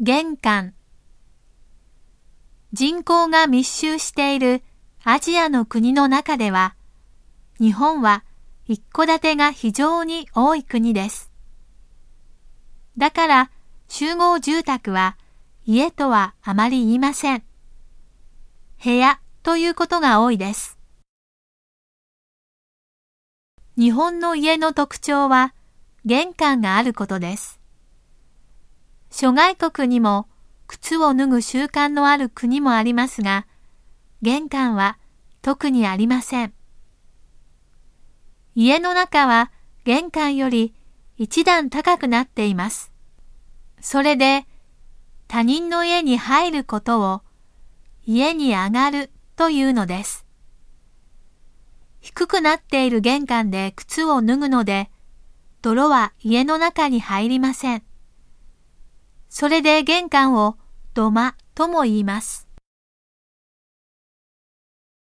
玄関人口が密集しているアジアの国の中では、日本は一戸建てが非常に多い国です。だから集合住宅は家とはあまり言いません。部屋ということが多いです。日本の家の特徴は玄関があることです。諸外国にも靴を脱ぐ習慣のある国もありますが、玄関は特にありません。家の中は玄関より一段高くなっています。それで他人の家に入ることを家に上がるというのです。低くなっている玄関で靴を脱ぐので、泥は家の中に入りません。それで玄関を土間とも言います。